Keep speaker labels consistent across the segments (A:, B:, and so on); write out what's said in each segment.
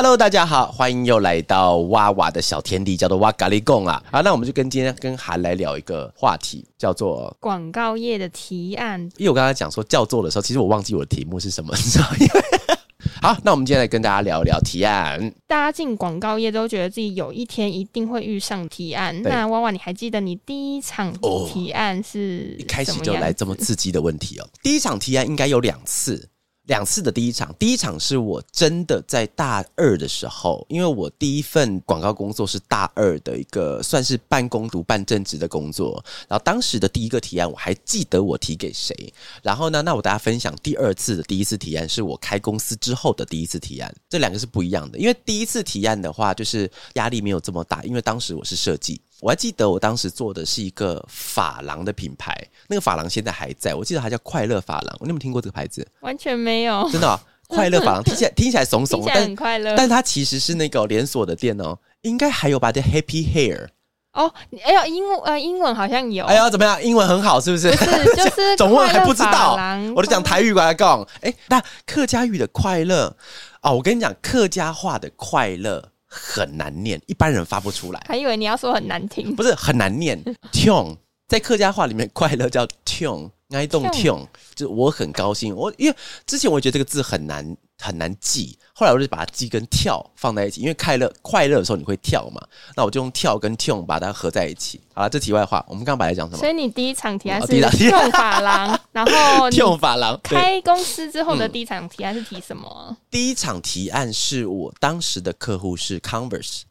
A: Hello，大家好，欢迎又来到哇哇的小天地，叫做哇咖喱贡啊。好，那我们就跟今天跟韩来聊一个话题，叫做
B: 广告业的提案。
A: 因为我刚才讲说叫做的时候，其实我忘记我的题目是什么，你知道吗？因为 好，那我们今天来跟大家聊一聊提案。
B: 大家进广告业都觉得自己有一天一定会遇上提案。那娃娃，你还记得你第一场
A: 哦
B: 提案是
A: 一开始就来这么刺激的问题哦。第一场提案应该有两次，两次的第一场，第一场是我真的在大二的时候，因为我第一份广告工作是大二的一个算是半工读半正职的工作，然后当时的第一个提案我还记得我提给谁，然后呢，那我大家分享第二次的第一次提案是我开公司之后的第一次提案，这两个是不一样的，因为第一次提案的话就是压力没有这么大，因为当时我是设计。我还记得我当时做的是一个发廊的品牌，那个发廊现在还在，我记得它叫快乐发廊。你有没有听过这个牌子？
B: 完全没有，
A: 真的哦、快乐发廊听起来听起来怂怂但
B: 很快乐。
A: 但它其实是那个连锁的店哦，应该还有吧？叫 Happy Hair。
B: 哦，哎呦，英文呃，英文好像有，
A: 哎呀，怎么样？英文很好，是不是？
B: 不是就是
A: 总问还不知道，我就讲台语过来讲。哎，那客家语的快乐哦，我跟你讲，客家话的快乐很难念，一般人发不出来。
B: 还以为你要说很难听。
A: 不是很难念 t o n 在客家话里面，快乐叫 t o n 哀动 t o n 就是我很高兴。我因为之前我觉得这个字很难很难记，后来我就把它记跟跳放在一起，因为快乐快乐的时候你会跳嘛，那我就用跳跟 n 把它合在一起。好了，这题外话，我们刚刚本来讲什么
B: 所以你第一场提案是
A: 哦第一场提
B: 用发廊，然后
A: 发廊。对，
B: 开公司之后的第一场提案是提什么啊？
A: 第一场提案是我当时的客户是 Converse。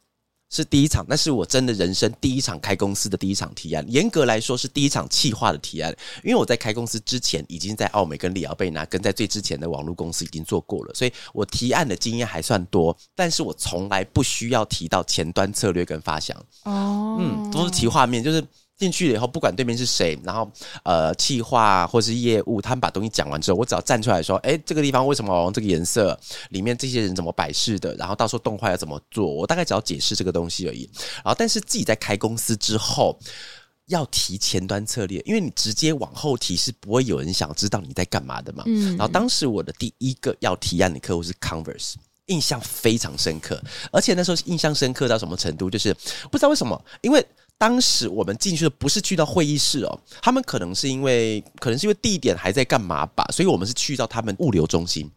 A: 是第一场，那是我真的人生第一场开公司的第一场提案。严格来说是第一场企划的提案，因为我在开公司之前已经在奥美跟里奥贝纳跟在最之前的网络公司已经做过了，所以我提案的经验还算多。但是我从来不需要提到前端策略跟发想，
B: 哦，
A: 嗯，都是提画面，就是进去了以后，不管对面是谁，然后呃，企划或是业务，他们把东西讲完之后，我只要站出来说，哎，这个地方为什么用这个颜色？里面这些人怎么摆饰的？然后到时候动画要怎么做？我大概只要解释这个东西而已。然后，但是自己在开公司之后。要提前端策略，因为你直接往后提是不会有人想知道你在干嘛的嘛。
B: 嗯
A: 然后当时我的第一个要提案的客户是 Converse，印象非常深刻，而且那时候印象深刻到什么程度，就是不知道为什么，因为。当时我们进去的不是去到会议室哦，他们可能是因为可能是因为地点还在干嘛吧，所以我们是去到他们物流中心。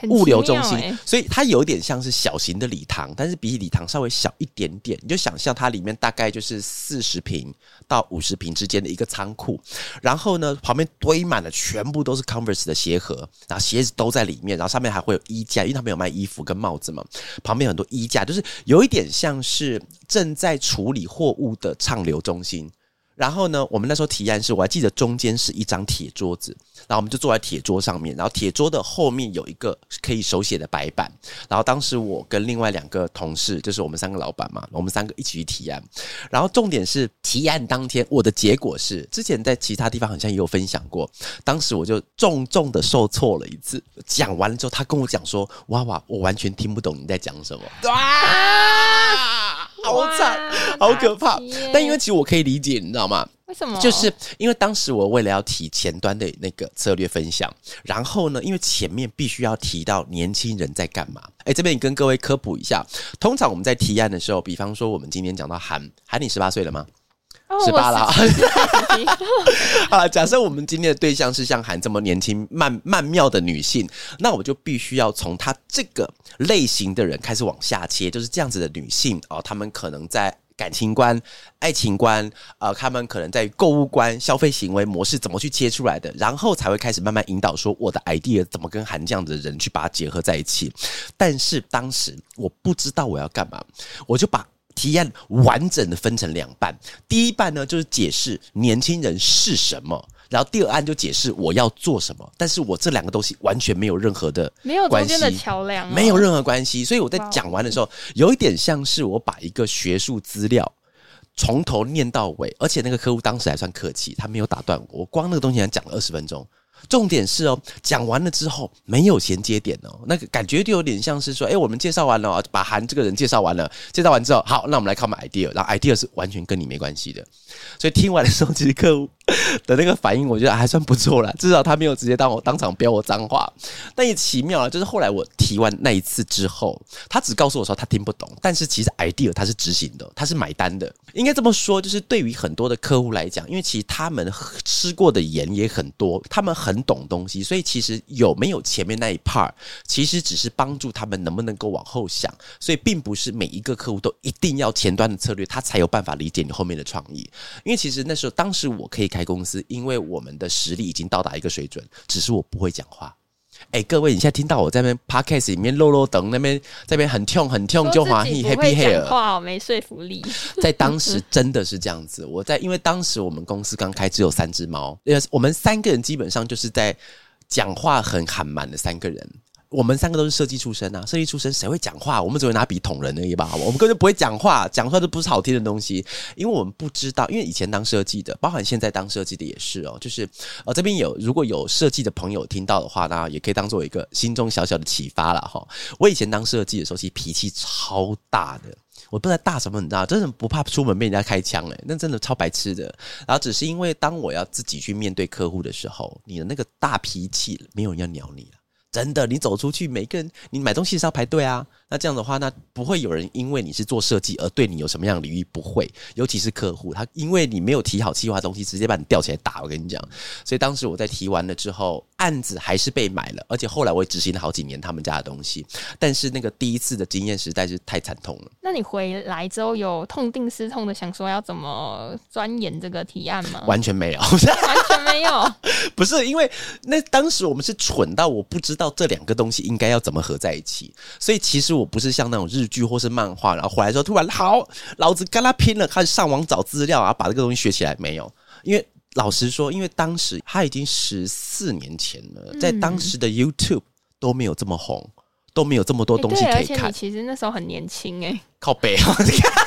B: 很
A: 物流中心
B: 欸，
A: 所以它有点像是小型的礼堂，但是比礼堂稍微小一点点。你就想象它里面大概就是四十平到五十平之间的一个仓库，然后呢，旁边堆满了全部都是 Converse 的鞋盒，然后鞋子都在里面，然后上面还会有衣架，因为他们有卖衣服跟帽子嘛，旁边很多衣架，就是有一点像是正在处理货物的畅流中心。然后呢，我们那时候提案是，我还记得中间是一张铁桌子，然后我们就坐在铁桌上面，然后铁桌的后面有一个可以手写的白板，然后当时我跟另外两个同事，就是我们三个老板嘛，我们三个一起去提案，然后重点是提案当天我的结果是，之前在其他地方好像也有分享过，当时我就重重的受挫了一次，讲完了之后，他跟我讲说，哇哇，我完全听不懂你在讲什么，啊，好惨。好可怕！但因为其实我可以理解，你知道吗？
B: 为什么？
A: 就是因为当时我为了要提前端的那个策略分享，然后呢，因为前面必须要提到年轻人在干嘛。哎，这边也跟各位科普一下，通常我们在提案的时候，比方说我们今天讲到韩韩，你十八岁了吗？
B: 哦
A: 十八了啊。
B: 我17
A: 啊，假设我们今天的对象是像韩这么年轻、曼曼妙的女性，那我就必须要从她这个类型的人开始往下切，就是这样子的女性哦，她们可能在。感情观、爱情观，呃，他们可能在购物观、消费行为模式怎么去切出来的，然后才会开始慢慢引导说我的 idea 怎么跟韩这样子的人去把它结合在一起。但是当时我不知道我要干嘛，我就把提案完整的分成两半，第一半呢就是解释年轻人是什么。然后第二案就解释我要做什么，但是我这两个东西完全没有任何的
B: 没有中
A: 关
B: 间的
A: 系
B: 桥梁哦，
A: 没有任何关系，所以我在讲完的时候，有一点像是我把一个学术资料从头念到尾，而且那个客户当时还算客气，他没有打断我，我光那个东西还讲了二十分钟。重点是哦，讲完了之后没有衔接点哦，那个感觉就有点像是说，哎，我们介绍完了，把韩这个人介绍完了，介绍完之后，好，那我们来看我们 idea，然后 idea 是完全跟你没关系的，所以听完的时候，其实客户 的那个反应，我觉得还算不错啦，至少他没有直接当我当场飙我脏话。但也奇妙了，就是后来我提完那一次之后，他只告诉我说他听不懂，但是其实 idea 他是执行的，他是买单的，应该这么说，就是对于很多的客户来讲，因为其实他们吃过的盐也很多，他们很懂东西。所以其实有没有前面那一 part，其实只是帮助他们能不能够往后想。所以并不是每一个客户都一定要前端的策略，他才有办法理解你后面的创意。因为其实那时候当时我可以开公司，因为我们的实力已经到达一个水准，只是我不会讲话。哎，各位，你现在听到我在那边 podcast 里面漏漏等那边这边很痛很痛就华裔 happy hair，
B: 话没说服力。
A: 在当时真的是这样子。我在因为当时我们公司刚开，只有三只猫，呃，我们三个人基本上就是在。讲话很喊满的三个人，我们三个都是设计出身啊，设计出身谁会讲话？我们只会拿笔捅人而已吧，我们根本不会讲话，讲出来都不是好听的东西，因为我们不知道，因为以前当设计的，包含现在当设计的也是哦，就是呃这边有如果有设计的朋友听到的话，那也可以当做一个心中小小的启发了哈。我以前当设计的时候，其实脾气超大的。我不知道大什么很大，真的不怕出门被人家开枪哎，那真的超白痴的。然后只是因为当我要自己去面对客户的时候，你的那个大脾气，没有人要鸟你了。真的，你走出去，每个人你买东西是要排队啊。那这样的话，那不会有人因为你是做设计而对你有什么样的礼遇？不会，尤其是客户，他因为你没有提好计划东西，直接把你吊起来打。我跟你讲，所以当时我在提完了之后，案子还是被买了，而且后来我也执行了好几年他们家的东西。但是那个第一次的经验实在是太惨痛了。
B: 那你回来之后有痛定思痛的想说要怎么钻研这个提案吗？
A: 完全没有，
B: 完全没有。
A: 不是因为那当时我们是蠢到我不知道这两个东西应该要怎么合在一起，所以其实。我不是像那种日剧或是漫画，然后回来之后突然好，老子跟他拼了，开始上网找资料啊，把这个东西学起来。没有，因为老实说，因为当时他已经十四年前了，在当时的 YouTube 都没有这么红，都没有这么多东西可以看。
B: 其实那时候很年轻哎，
A: 靠背，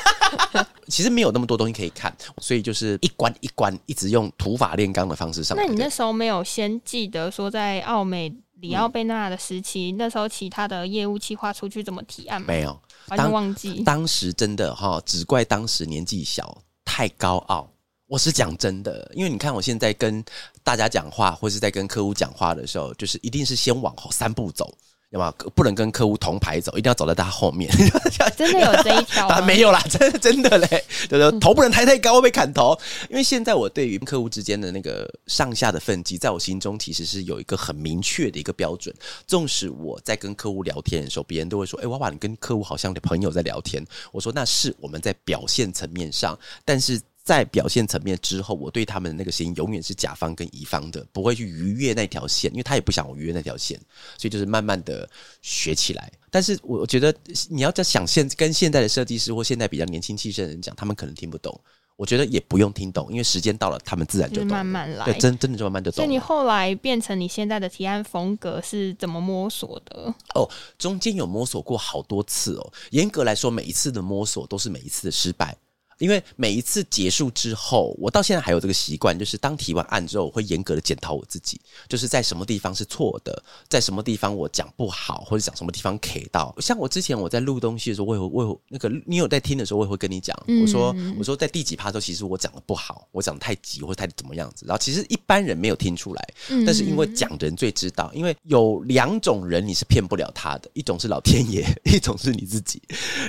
A: 其实没有那么多东西可以看，所以就是一关一关一直用土法炼钢的方式上。
B: 那你那时候没有先记得说在澳美？里奥贝纳的时期，那时候其他的业务计划出去怎么提案？
A: 没有，
B: 完全忘记。
A: 当时真的哈，只怪当时年纪小，太高傲。我是讲真的，因为你看我现在跟大家讲话，或是在跟客户讲话的时候，就是一定是先往后三步走。要么不能跟客户同排走，一定要走在他后面。
B: 真的有这一条？
A: 啊，没有啦，真的真的嘞，对对，头不能抬太高会被砍头。因为现在我对于客户之间的那个上下的分级，在我心中其实是有一个很明确的一个标准。纵使我在跟客户聊天的时候，别人都会说：“哎，娃娃，你跟客户好像朋友在聊天。”我说：“那是我们在表现层面上，但是。”在表现层面之后，我对他们的那个心永远是甲方跟乙方的，不会去逾越那条线，因为他也不想我逾越那条线，所以就是慢慢的学起来。但是我觉得你要在想现跟现在的设计师或现在比较年轻气盛的人讲，他们可能听不懂。我觉得也不用听懂，因为时间到了，他们自然就
B: 慢慢来。
A: 对，真真的就慢慢就懂。
B: 所以你后来变成你现在的提案风格是怎么摸索的？
A: 哦，中间有摸索过好多次哦。严格来说，每一次的摸索都是每一次的失败。因为每一次结束之后，我到现在还有这个习惯，就是当提完案之后，我会严格的检讨我自己，就是在什么地方是错的，在什么地方我讲不好，或者讲什么地方 K 到。像我之前我在录东西的时候，我有我有那个你有在听的时候，我也会跟你讲，我说我说在第几趴的时候，其实我讲的不好，我讲的太急或者太怎么样子。然后其实一般人没有听出来，但是因为讲人最知道，因为有两种人你是骗不了他的，一种是老天爷，一种是你自己，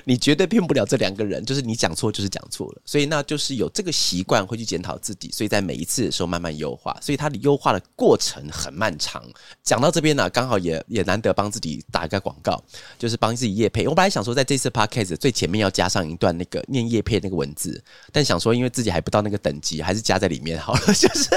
A: 你绝对骗不了这两个人，就是你讲错就是讲错。所以那就是有这个习惯会去检讨自己，所以在每一次的时候慢慢优化，所以它的优化的过程很漫长。讲到这边呢，刚好也也难得帮自己打一个广告，就是帮自己叶配。我本来想说在这次 podcast 最前面要加上一段那个念叶配那个文字，但想说因为自己还不到那个等级，还是加在里面好了。就是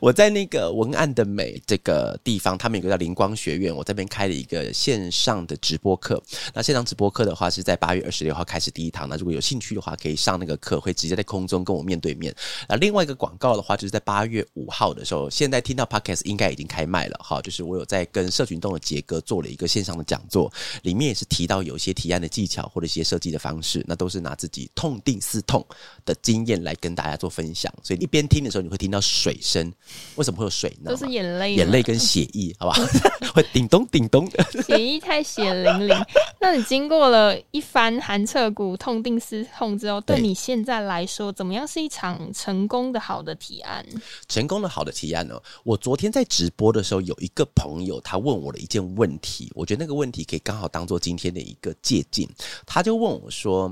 A: 我在那个文案的美这个地方，他们有个叫灵光学院，我这边开了一个线上的直播课。那线上直播课的话是在八月二十六号开始第一堂，那如果有兴趣的话，可以上。个课，会直接在空中跟我面对面。那，另外一个广告的话，就是在八月五号的时候，现在听到 podcast 应该已经开卖了哈。就是我有在跟社群动的杰哥做了一个线上的讲座，里面也是提到有一些提案的技巧或者一些设计的方式，那都是拿自己痛定思痛的经验来跟大家做分享。所以一边听的时候，你会听到水声。为什么会有水呢？
B: 都是眼泪，
A: 眼泪跟血意，好吧？会叮咚叮咚的，
B: 血意太血淋淋。那你经过了一番寒彻骨、痛定思痛之后，对你现在来说，怎么样是一场成功的好的提案？
A: 成功的好的提案呢？我昨天在直播的时候，有一个朋友他问我的一件问题，我觉得那个问题可以刚好当做今天的一个借鉴。他就问我说：“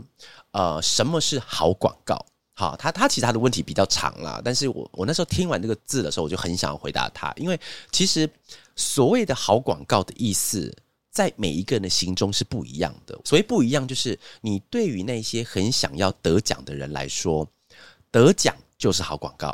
A: 呃，什么是好广告？”好，他他其他的问题比较长啦，但是我我那时候听完这个字的时候，我就很想回答他，因为其实所谓的好广告的意思，在每一个人的心中是不一样的。所谓不一样，就是你对于那些很想要得奖的人来说，得奖就是好广告；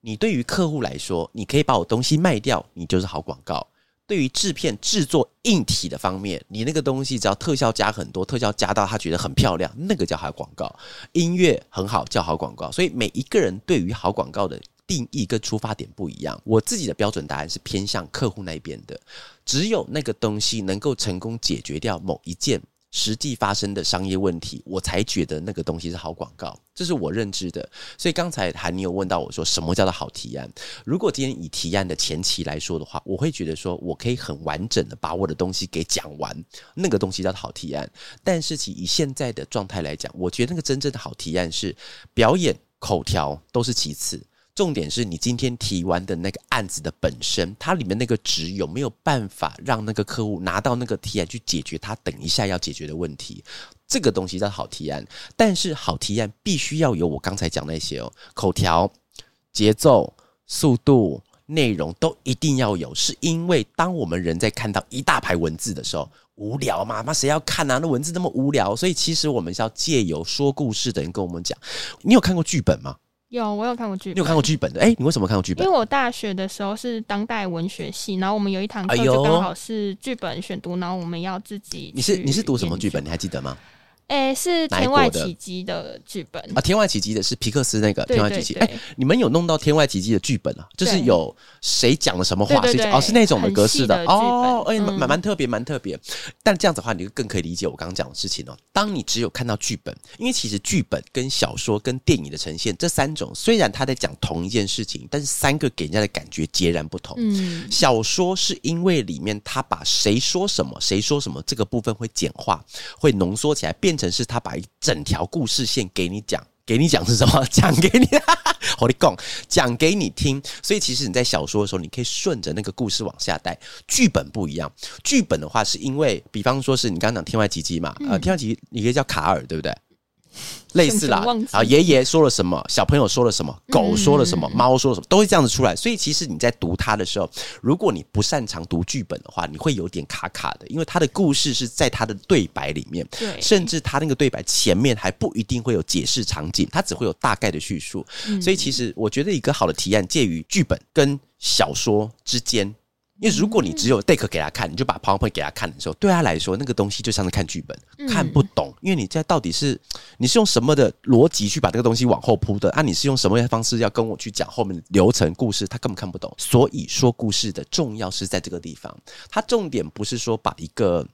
A: 你对于客户来说，你可以把我东西卖掉，你就是好广告。对于制片制作硬体的方面，你那个东西只要特效加很多，特效加到他觉得很漂亮，那个叫好广告。音乐很好叫好广告，所以每一个人对于好广告的定义跟出发点不一样。我自己的标准答案是偏向客户那边的，只有那个东西能够成功解决掉某一件。实际发生的商业问题，我才觉得那个东西是好广告，这是我认知的。所以刚才韩你有问到我说，什么叫做好提案？如果今天以提案的前期来说的话，我会觉得说我可以很完整的把我的东西给讲完，那个东西叫好提案。但是其以现在的状态来讲，我觉得那个真正的好提案是表演、口条都是其次。重点是你今天提完的那个案子的本身，它里面那个值有没有办法让那个客户拿到那个提案去解决他等一下要解决的问题？这个东西叫好提案。但是好提案必须要有我刚才讲那些哦，口条、节奏、速度、内容都一定要有。是因为当我们人在看到一大排文字的时候，无聊嘛？那谁要看啊？那文字那么无聊，所以其实我们是要借由说故事的人跟我们讲。你有看过剧本吗？
B: 有，我有看过剧。
A: 你有看过剧本的？哎，你为什么看过剧本？
B: 因为我大学的时候是当代文学系，然后我们有一堂课就刚好是剧本选读，然后我们要自己。
A: 你是你是读什么剧本？你还记得吗？
B: 哎，是《天外奇迹》的剧本
A: 啊，《天外奇迹》的是皮克斯那个《天外奇迹》。哎，你们有弄到《天外奇迹》的剧本啊？就是有谁讲了什么话？谁讲？哦，是那种的格式的哦。哎，蛮蛮特别，蛮特别。但这样子的话，你就更可以理解我刚刚讲的事情哦。当你只有看到剧本，因为其实剧本跟小说跟电影的呈现这三种，虽然他在讲同一件事情，但是三个给人家的感觉截然不同。嗯，小说是因为里面他把谁说什么，谁说什么这个部分会简化，会浓缩起来变。成是他把一整条故事线给你讲，给你讲是什么？讲给你，我你讲，讲给你听。所以其实你在小说的时候，你可以顺着那个故事往下带。剧本不一样，剧本的话是因为，比方说是你刚刚讲《天外奇迹》嘛，呃，《天外奇迹》你可以叫卡尔，对不对？类似啦，啊，爷爷说了什么，小朋友说了什么，狗说了什么，猫说了什么，都会这样子出来。所以其实你在读它的时候，如果你不擅长读剧本的话，你会有点卡卡的，因为它的故事是在它的对白里面，
B: 对，
A: 甚至它那个对白前面还不一定会有解释场景，它只会有大概的叙述。所以其实我觉得一个好的提案介于剧本跟小说之间。因为如果你只有 deck 给他看，你就把 PowerPoint 给他看的时候，对他来说那个东西就像是看剧本，看不懂。因为你在到底是你是用什么的逻辑去把这个东西往后铺的啊？你是用什么方式要跟我去讲后面的流程故事？他根本看不懂。所以说故事的重要是在这个地方，它重点不是说把一个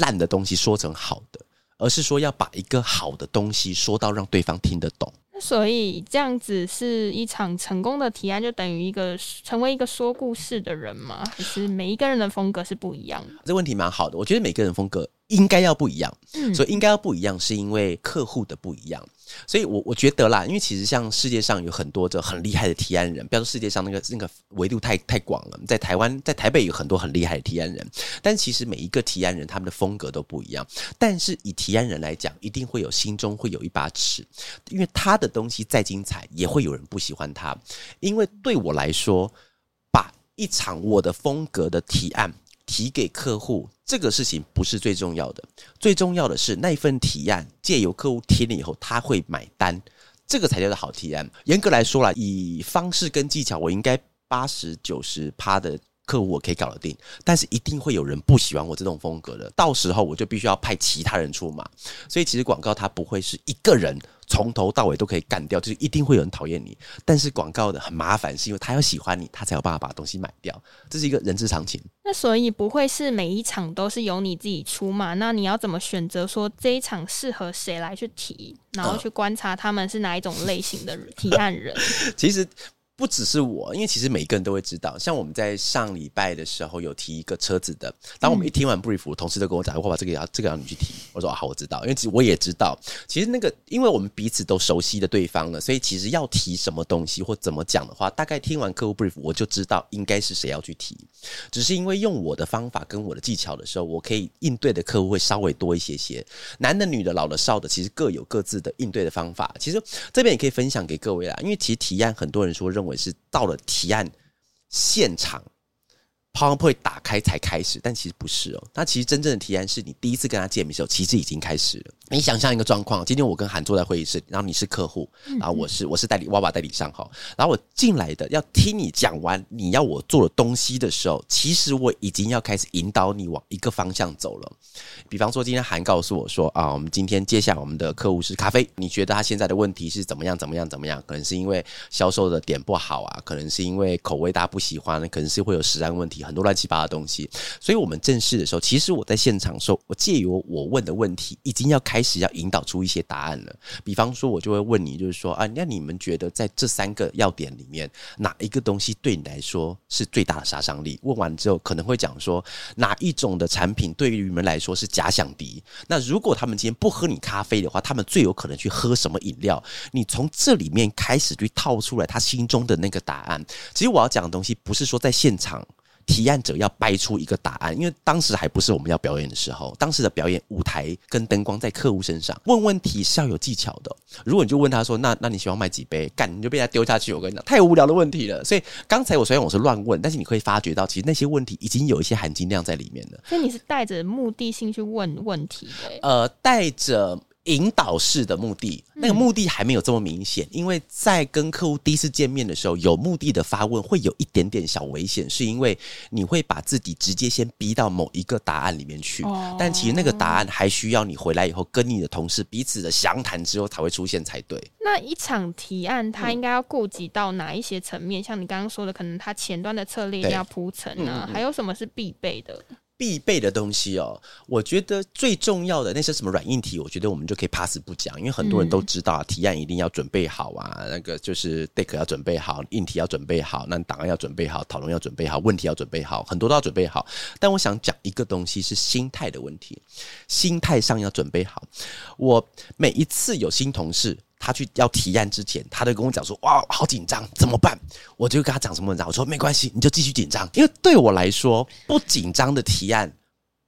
A: 烂的东西说成好的，而是说要把一个好的东西说到让对方听得懂。
B: 所以这样子是一场成功的提案，就等于一个成为一个说故事的人吗？还是每一个人的风格是不一样的？
A: 这问题蛮好的，我觉得每个人风格应该要不一样。嗯，所以应该要不一样，是因为客户的不一样。所以，我我觉得啦，因为其实像世界上有很多的很厉害的提案人，不要说世界上那个那个维度太太广了，在台湾，在台北有很多很厉害的提案人，但其实每一个提案人他们的风格都不一样。但是以提案人来讲，一定会有心中会有一把尺，因为他的东西再精彩，也会有人不喜欢他。因为对我来说，把一场我的风格的提案。提给客户这个事情不是最重要的，最重要的是那份提案借由客户听了以后他会买单，这个才叫做好提案。严格来说啦，以方式跟技巧，我应该八十九十趴的客户我可以搞得定，但是一定会有人不喜欢我这种风格的，到时候我就必须要派其他人出马。所以其实广告它不会是一个人从头到尾都可以干掉，就是一定会有人讨厌你。但是广告的很麻烦，是因为他要喜欢你，他才有办法把东西买掉，这是一个人之常情。
B: 那所以不会是每一场都是由你自己出嘛？那你要怎么选择说这一场适合谁来去提，然后去观察他们是哪一种类型的 提案人？
A: 其实。不只是我，因为其实每一个人都会知道。像我们在上礼拜的时候有提一个车子的，当我们一听完 brief，同事都跟我讲：“我把这个要这个要你去提。”我说：“好，我知道。”因为其实我也知道，其实那个，因为我们彼此都熟悉的对方了，所以其实要提什么东西或怎么讲的话，大概听完客户 brief，我就知道应该是谁要去提。只是因为用我的方法跟我的技巧的时候，我可以应对的客户会稍微多一些些。男的、女的、老的、少的，其实各有各自的应对的方法。其实这边也可以分享给各位啦，因为其实提案很多人说认为是到了。提案现场，PowerPoint 打开才开始，但其实不是哦。那其实真正的提案是你第一次跟他见面的时候，其实已经开始了。你想象一个状况，今天我跟韩坐在会议室，然后你是客户，然后我是我是代理娃娃代理商哈，然后我进来的要听你讲完你要我做的东西的时候，其实我已经要开始引导你往一个方向走了。比方说，今天韩告诉我说啊，我们今天接下来我们的客户是咖啡，你觉得他现在的问题是怎么样？怎么样？怎么样？可能是因为销售的点不好啊，可能是因为口味大家不喜欢，可能是会有食安问题，很多乱七八糟的东西。所以我们正式的时候，其实我在现场的时候，我借由我问的问题，已经要开始要引导出一些答案了。比方说，我就会问你，就是说啊，那你们觉得在这三个要点里面，哪一个东西对你来说是最大的杀伤力？问完之后，可能会讲说哪一种的产品对于你们来说是假想敌？那如果他们今天不喝你咖啡的话，他们最有可能去喝什么饮料？你从这里面开始去套出来他心中的那个答案。其实我要讲的东西，不是说在现场。提案者要掰出一个答案，因为当时还不是我们要表演的时候。当时的表演舞台跟灯光在客户身上，问问题是要有技巧的。如果你就问他说：“那那你喜欢卖几杯？”干你就被他丢下去。我跟你讲，太无聊的问题了。所以刚才我虽然我是乱问，但是你可以发觉到，其实那些问题已经有一些含金量在里面了。
B: 所以你是带着目的性去问问题的。
A: 呃，带着。引导式的目的，那个目的还没有这么明显，因为在跟客户第一次见面的时候，有目的的发问会有一点点小危险，是因为你会把自己直接先逼到某一个答案里面去，但其实那个答案还需要你回来以后跟你的同事彼此的详谈之后才会出现才对。
B: 那一场提案，它应该要顾及到哪一些层面？像你刚刚说的，可能它前端的策略要铺陈啊，还有什么是必备的？
A: 必备的东西哦，我觉得最重要的那些什么软硬体，我觉得我们就可以 pass 不讲，因为很多人都知道提案一定要准备好啊，那个就是 deck 要准备好，硬体要准备好，那档案要准备好，讨论要准备好，问题要准备好，很多都要准备好。但我想讲一个东西是心态的问题，心态上要准备好。我每一次有新同事。他去要提案之前，他都跟我讲说：“哇，好紧张，怎么办？”我就跟他讲什么呢？我说：“没关系，你就继续紧张，因为对我来说，不紧张的提案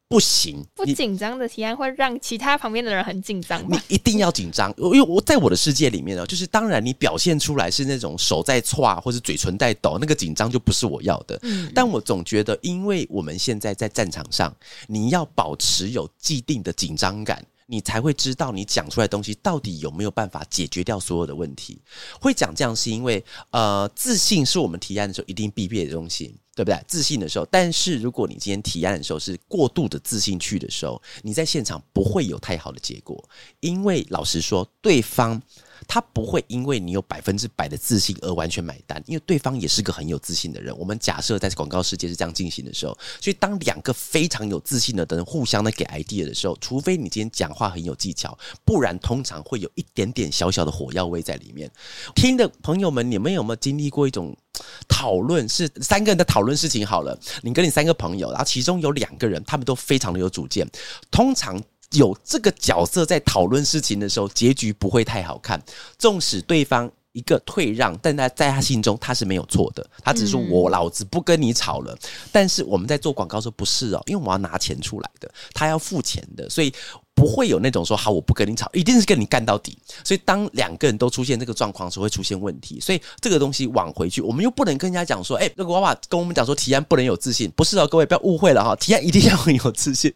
A: 不行。
B: 不紧张的提案会让其他旁边的人很紧张。
A: 你一定要紧张，因为我在我的世界里面呢，就是当然你表现出来是那种手在歘或者嘴唇在抖，那个紧张就不是我要的。但我总觉得，因为我们现在在战场上，你要保持有既定的紧张感。”你才会知道你讲出来东西到底有没有办法解决掉所有的问题。会讲这样是因为，呃，自信是我们提案的时候一定必备的东西，对不对？自信的时候，但是如果你今天提案的时候是过度的自信去的时候，你在现场不会有太好的结果，因为老实说，对方。他不会因为你有百分之百的自信而完全买单，因为对方也是个很有自信的人。我们假设在广告世界是这样进行的时候，所以当两个非常有自信的人互相的给 idea 的时候，除非你今天讲话很有技巧，不然通常会有一点点小小的火药味在里面。听的朋友们，你们有没有经历过一种讨论？是三个人在讨论事情好了，你跟你三个朋友，然后其中有两个人他们都非常的有主见，通常。有这个角色在讨论事情的时候，结局不会太好看。纵使对方一个退让，但他在他心中他是没有错的，他只是说我老子不跟你吵了。但是我们在做广告说不是哦，因为我要拿钱出来的，他要付钱的，所以。不会有那种说好我不跟你吵，一定是跟你干到底。所以当两个人都出现这个状况时，会出现问题。所以这个东西往回去，我们又不能跟人家讲说，哎，那个娃娃跟我们讲说提案不能有自信，不是哦，各位不要误会了哈，提案一定要很有自信，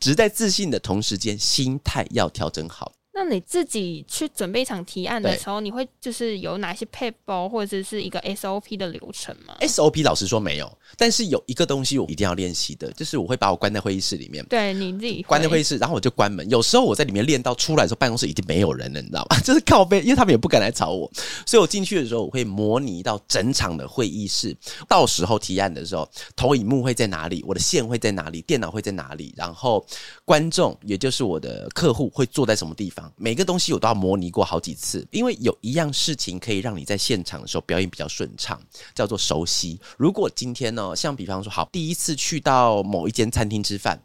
A: 只是在自信的同时间，心态要调整好。
B: 那你自己去准备一场提案的时候，你会就是有哪些 paper 或者是一个 SOP 的流程吗
A: ？SOP 老实说没有，但是有一个东西我一定要练习的，就是我会把我关在会议室里面。
B: 对你自己
A: 关在会议室，然后我就关门。有时候我在里面练到出来的时候，办公室已经没有人了，你知道吗？就是靠背，因为他们也不敢来吵我，所以我进去的时候，我会模拟到整场的会议室。到时候提案的时候，投影幕会在哪里，我的线会在哪里，电脑会在哪里，然后观众也就是我的客户会坐在什么地方，每个东西我都要模拟过好几次，因为有一样事情可以让你在现场的时候表演比较顺畅，叫做熟悉。如果今天呢，像比方说，好，第一次去到某一间餐厅吃饭。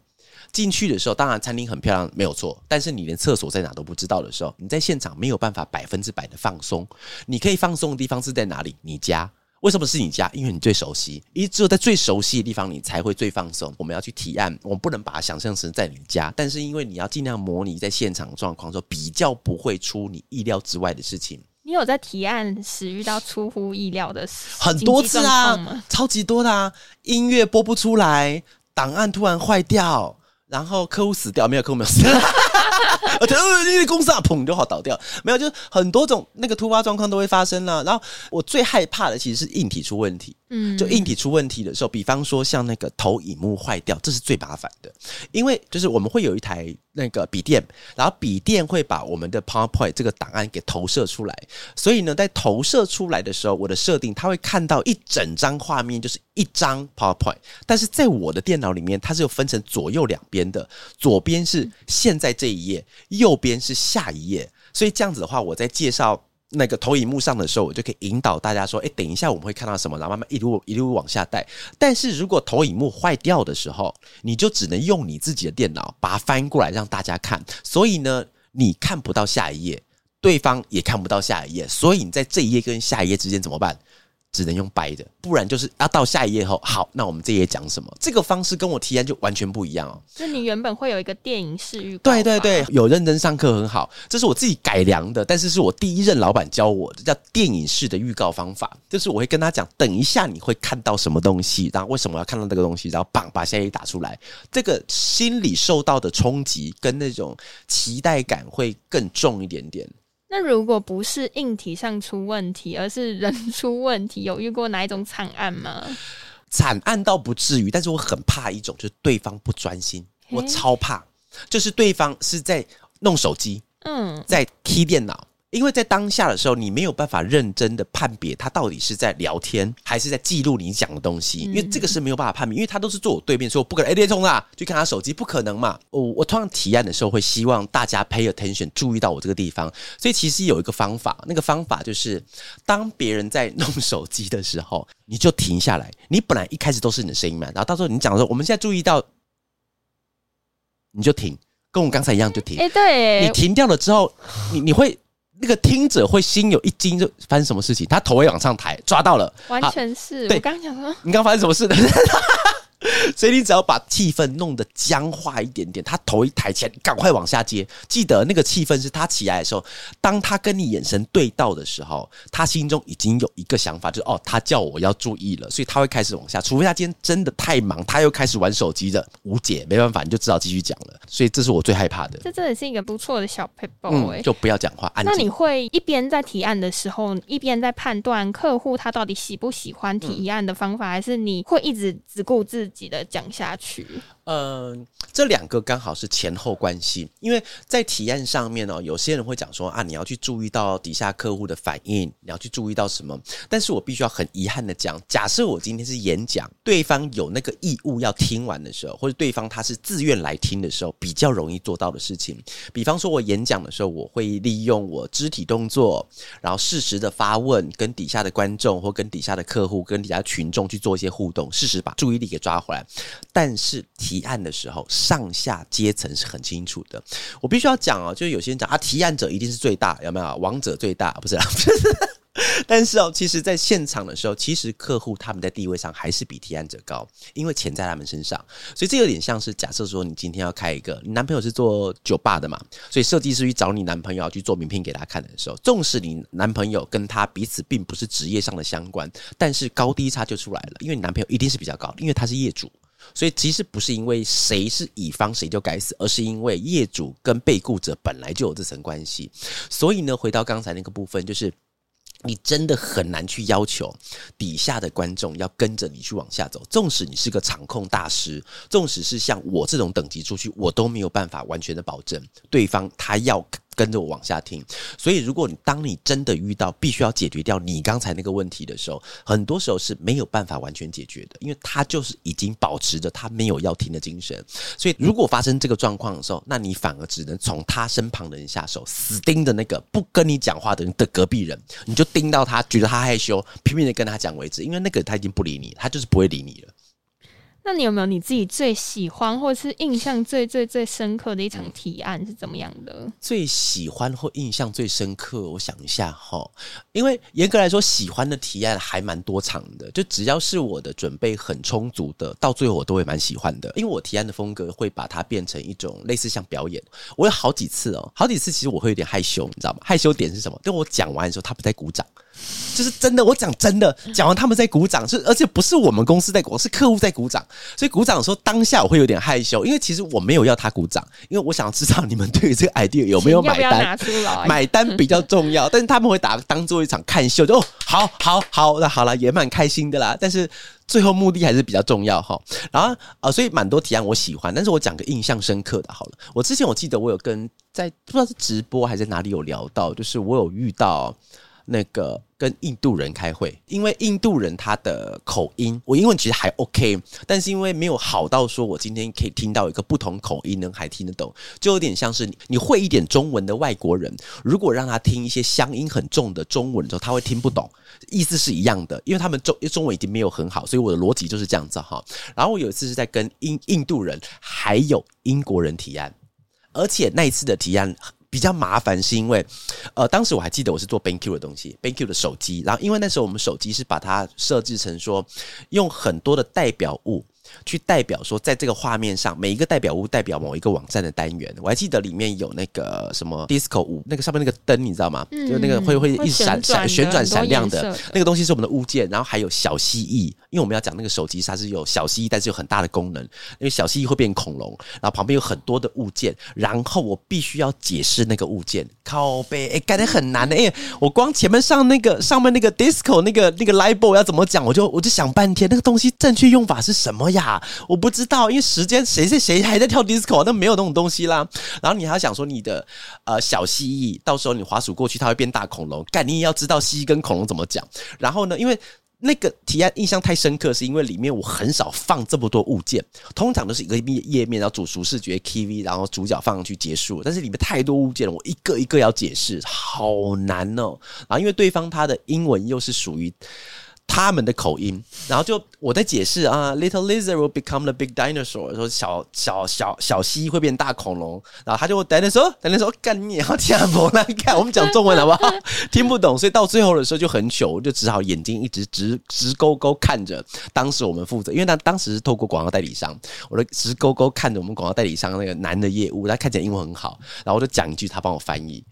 A: 进去的时候，当然餐厅很漂亮，没有错。但是你连厕所在哪都不知道的时候，你在现场没有办法百分之百的放松。你可以放松的地方是在哪里？你家。为什么是你家？因为你最熟悉，因为只有在最熟悉的地方，你才会最放松。我们要去提案，我们不能把它想象成在你家，但是因为你要尽量模拟在现场的状况说，比较不会出你意料之外的事情。
B: 你有在提案时遇到出乎意料的事
A: 很多次啊？，超级多的啊！音乐播不出来，档案突然坏掉，然后客户死掉，没有客户没有死。而且呃，因为公司啊，砰就好倒掉，没有，就是很多种那个突发状况都会发生啦。然后我最害怕的其实是硬体出问题，
B: 嗯，
A: 就硬体出问题的时候，比方说像那个投影幕坏掉，这是最麻烦的，因为就是我们会有一台那个笔电，然后笔电会把我们的 PowerPoint 这个档案给投射出来，所以呢，在投射出来的时候，我的设定它会看到一整张画面，就是一张 PowerPoint，但是在我的电脑里面，它是有分成左右两边的，左边是现在这一页，右边是下一页，所以这样子的话，我在介绍。那个投影幕上的时候，我就可以引导大家说：“哎，等一下我们会看到什么？”然后慢慢一路一路往下带。但是如果投影幕坏掉的时候，你就只能用你自己的电脑把它翻过来让大家看。所以呢，你看不到下一页，对方也看不到下一页。所以你在这一页跟下一页之间怎么办？只能用掰的，不然就是要到下一页后，好，那我们这一页讲什么？这个方式跟我提案就完全不一样哦。
B: 就你原本会有一个电影式预告，
A: 对对对，，有认真上课很好，这是我自己改良的，但是是我第一任老板教我的，叫电影式的预告方法。就是我会跟他讲，等一下你会看到什么东西，然后为什么要看到这个东西，然后棒把下一页打出来。这个心理受到的冲击跟那种期待感会更重一点点。
B: 那如果不是硬体上出问题，而是人 出问题，有遇过哪一种惨案吗？
A: 惨案倒不至于，但是我很怕一种，就是对方不专心，我超怕，就是对方是在弄手机，
B: 嗯，
A: 在 key 电脑，因为在当下的时候，你没有办法认真的判别他到底是在聊天还是在记录你讲的东西，因为这个是没有办法判别，因为他都是坐我对面，所以我不可能哎，别冲啦，去看他手机，不可能嘛。我我通常提案的时候会希望大家 pay attention，注意到我这个地方，所以其实有一个方法，那个方法就是当别人在弄手机的时候，你就停下来，你本来一开始都是你的声音嘛，然后到时候你讲的时候，我们现在注意到，你就停，跟我刚才一样就停。
B: 哎、对
A: 你，停掉了之后，你你会那个听者会心有一惊，就发生什么事情？他头会往上抬，抓到了，
B: 完全是
A: 对
B: 我刚刚想说，
A: 你刚发生什么事呢？所以你只要把气氛弄得僵化一点点，他头一抬起来，赶快往下接。记得那个气氛是他起来的时候，当他跟你眼神对到的时候，他心中已经有一个想法，就是哦，他叫我要注意了，所以他会开始往下。除非他今天真的太忙，他又开始玩手机的，无解，没办法，你就只好继续讲了。所以这是我最害怕的。
B: 这真的是一个不错的小 paper 哎、
A: 嗯，就不要讲话，安
B: 那你。会一边在提案的时候，一边在判断客户他到底喜不喜欢提案的方法，还是你会一直只顾自己的讲下去？
A: 嗯，这两个刚好是前后关系，因为在提案上面哦，有些人会讲说啊，你要去注意到底下客户的反应，你要去注意到什么。但是我必须要很遗憾的讲，假设我今天是演讲，对方有那个义务要听完的时候，或者对方他是自愿来听的时候，比较容易做到的事情。比方说，我演讲的时候，我会利用我肢体动作，然后适时的发问，跟底下的观众或跟底下的客户、跟底下群众去做一些互动，适时把注意力给抓回来。但是提案的时候，上下阶层是很清楚的。我必须要讲哦，就是有些人讲啊，提案者一定是最大，有没有？王者最大，不是啦，不是。但是哦，其实，在现场的时候，其实客户他们在地位上还是比提案者高，因为钱在他们身上。所以这有点像是假设说，你今天要开一个，你男朋友是做酒吧的嘛，所以设计师去找你男朋友要去做名片给他看的时候，纵使你男朋友跟他彼此并不是职业上的相关，但是高低差就出来了，因为你男朋友一定是比较高，因为他是业主。所以其实不是因为谁是乙方谁就该死，而是因为业主跟被雇者本来就有这层关系。所以呢，回到刚才那个部分，就是你真的很难去要求底下的观众要跟着你去往下走。纵使你是个场控大师，纵使是像我这种等级出去，我都没有办法完全的保证对方他要。跟着我往下听，所以如果你当你真的遇到必须要解决掉你刚才那个问题的时候，很多时候是没有办法完全解决的，因为他就是已经保持着他没有要听的精神。所以如果发生这个状况的时候，那你反而只能从他身旁的人下手，死盯着那个不跟你讲话的人的隔壁人，你就盯到他觉得他害羞，拼命的跟他讲为止，因为那个他已经不理你，他就是不会理你了。
B: 那你有没有你自己最喜欢或是印象最最最深刻的一场提案是怎么样的？
A: 最喜欢或印象最深刻，我想一下哈，因为严格来说，喜欢的提案还蛮多场的，就只要是我的准备很充足的，到最后我都会蛮喜欢的。因为我提案的风格会把它变成一种类似像表演。我有好几次哦，好几次其实我会有点害羞，你知道吗？害羞点是什么？就我讲完的时候，他不在鼓掌。就是真的，我讲真的，讲完他们在鼓掌，是而且不是我们公司在鼓，是客户在鼓掌，所以鼓掌的时候当下我会有点害羞，因为其实我没有要他鼓掌，因为我想知道你们对于这个 idea 有没有买单，买单比较重要，但是他们会打当做一场看秀，就哦，好好好，那好了也蛮开心的啦，但是最后目的还是比较重要哈。然后呃，所以蛮多提案我喜欢，但是我讲个印象深刻的，好了，我之前我记得我有跟在不知道是直播还是哪里有聊到，就是我有遇到。那个跟印度人开会，因为印度人他的口音，我英文其实还 OK，但是因为没有好到说我今天可以听到一个不同口音能还听得懂，就有点像是你你会一点中文的外国人，如果让他听一些乡音很重的中文的时候，他会听不懂，意思是一样的，因为他们中中文已经没有很好，所以我的逻辑就是这样子哈。然后我有一次是在跟印印度人还有英国人提案，而且那一次的提案。比较麻烦是因为，呃，当时我还记得我是做 BankQ 的东西，BankQ 的手机，然后因为那时候我们手机是把它设置成说，用很多的代表物。去代表说，在这个画面上，每一个代表物代表某一个网站的单元。我还记得里面有那个什么 disco 舞，那个上面那个灯，你知道吗？就那个会会一闪闪旋转闪亮的那个东西是我们的物件。然后还有小蜥蜴，因为我们要讲那个手机它是有小蜥蜴，但是有很大的功能。因为小蜥蜴会变恐龙，然后旁边有很多的物件，然后我必须要解释那个物件。靠背，哎，感觉很难的。哎，我光前面上那个上面那个 disco 那个那个 LIBE 要怎么讲，我就我就想半天，那个东西正确用法是什么呀？我不知道，因为时间谁谁谁还在跳 disco，那没有那种东西啦。然后你还想说你的呃小蜥蜴，到时候你滑鼠过去，它会变大恐龙。干，你也要知道蜥蜴跟恐龙怎么讲。然后呢，因为那个提案印象太深刻，是因为里面我很少放这么多物件，通常都是一个页面，然后主熟视觉 KV，然后主角放上去结束。但是里面太多物件了，我一个一个要解释，好难哦。然后因为对方他的英文又是属于。他们的口音，然后就我在解释啊，little lizard will become the big dinosaur，说小小小小蜥蜴会变大恐龙，然后他就等等说，等等说，干你要听不来看，我们讲中文好不好？听不懂，所以到最后的时候就很糗，我就只好眼睛一直直直勾勾看着当时我们负责，因为他当时是透过广告代理商，我就直勾勾看着我们广告代理商那个男的业务，他看起来英文很好，然后我就讲一句，他帮我翻译。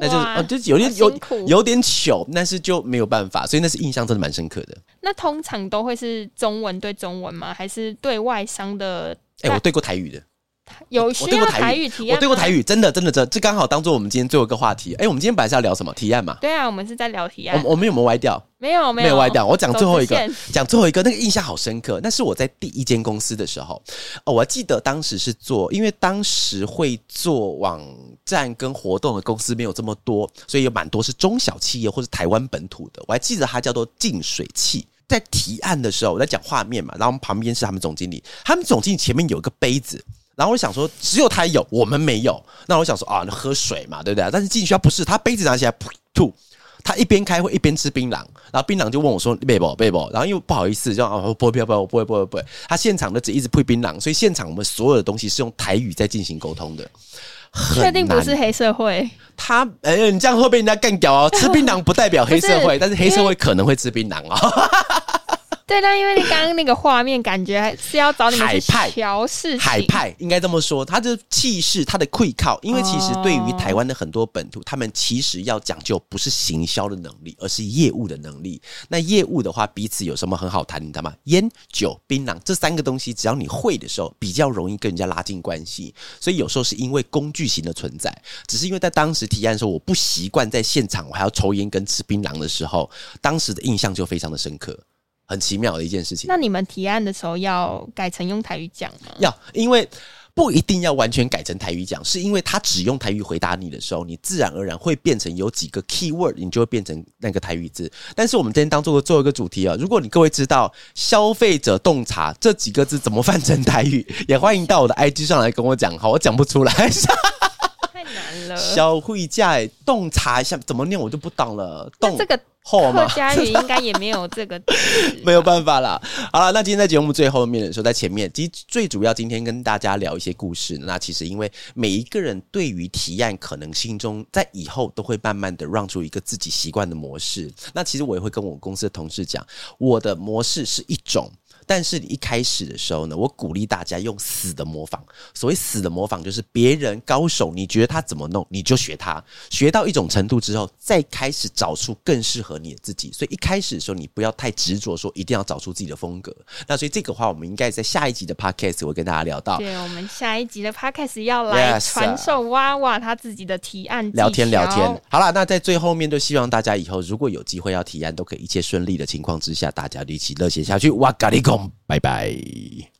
A: 那就是，就有点有有点糗，但是就没有办法，所以那是印象真的蛮深刻的。
B: 那通常都会是中文对中文吗？还是对外商的？
A: 哎，我对过台语的。
B: 有需要台语提案，
A: 我对过台语，真的真的这这刚好当做我们今天最后一个话题。哎，我们今天本来是要聊什么提案嘛？
B: 对啊，我们是在聊提案。
A: 我我们有没有歪掉？
B: 没有
A: 没有歪掉。我讲最后一个，讲最后一个，那个印象好深刻。那是我在第一间公司的时候，哦，我记得当时是做，因为当时会做网站跟活动的公司没有这么多，所以有蛮多是中小企业或者台湾本土的。我还记得它叫做净水器。在提案的时候，我在讲画面嘛，然后旁边是他们总经理，他们总经理前面有一个杯子。然后我想说，只有他有，我们没有。那我想说啊，那喝水嘛，对不对？但是进去他不是，他杯子拿起来吐。他一边开会一边吃槟榔，然后槟榔就问我说：“贝宝贝宝。”然后又不好意思，就啊不不不不不会不会不会。他现场的只一直配槟榔，所以现场我们所有的东西是用台语在进行沟通的。
B: 确定不是黑社会？
A: 他哎，你这样会被人家干掉哦。吃槟榔不代表黑社会，但是黑社会可能会吃槟榔哦。
B: 对，但因为你刚刚那个画面，感觉是要找你们去
A: 海派
B: 调事情。
A: 海派应该这么说，他的气势，他的溃靠，因为其实对于台湾的很多本土，他们其实要讲究不是行销的能力，而是业务的能力。那业务的话，彼此有什么很好谈？你知道吗？烟酒槟榔这三个东西，只要你会的时候，比较容易跟人家拉近关系。所以有时候是因为工具型的存在，只是因为在当时提案的时候，我不习惯在现场我还要抽烟跟吃槟榔的时候，当时的印象就非常的深刻，很奇妙的一件事情。
B: 那你们提案的时候要改成用台语讲吗？
A: 要，因为不一定要完全改成台语讲，是因为他只用台语回答你的时候，你自然而然会变成有几个 key word，你就会变成那个台语字。但是我们今天当做做一个主题啊，如果你各位知道“消费者洞察”这几个字怎么翻成台语，也欢迎到我的 IG 上来跟我讲。好，我讲不出来，
B: 了。
A: 消费价洞察一下怎么念，我就不懂了。洞
B: 那这个
A: 后吗
B: 客？家语应该也没有这个 字
A: 没有办法啦。好了，那今天在节目最后面的时候，在前面，其实最主要今天跟大家聊一些故事。那其实因为每一个人对于提案，可能心中在以后都会慢慢的让出一个自己习惯的模式。那其实我也会跟我公司的同事讲，我的模式是一种。但是你一开始的时候呢，我鼓励大家用死的模仿。所谓死的模仿，就是别人高手，你觉得他怎么弄，你就学他。学到一种程度之后，再开始找出更适合你的自己。所以一开始的时候，你不要太执着说一定要找出自己的风格。那所以这个话，我们应该在下一集的 podcast 会跟大家聊到。
B: 对，我们下一集的 podcast 要来传授娃娃他自己的提案
A: 聊天聊天，好了，那在最后面就希望大家以后如果有机会要提案，都可以一切顺利的情况之下，大家一起热血下去。哇，咖喱贡，拜拜。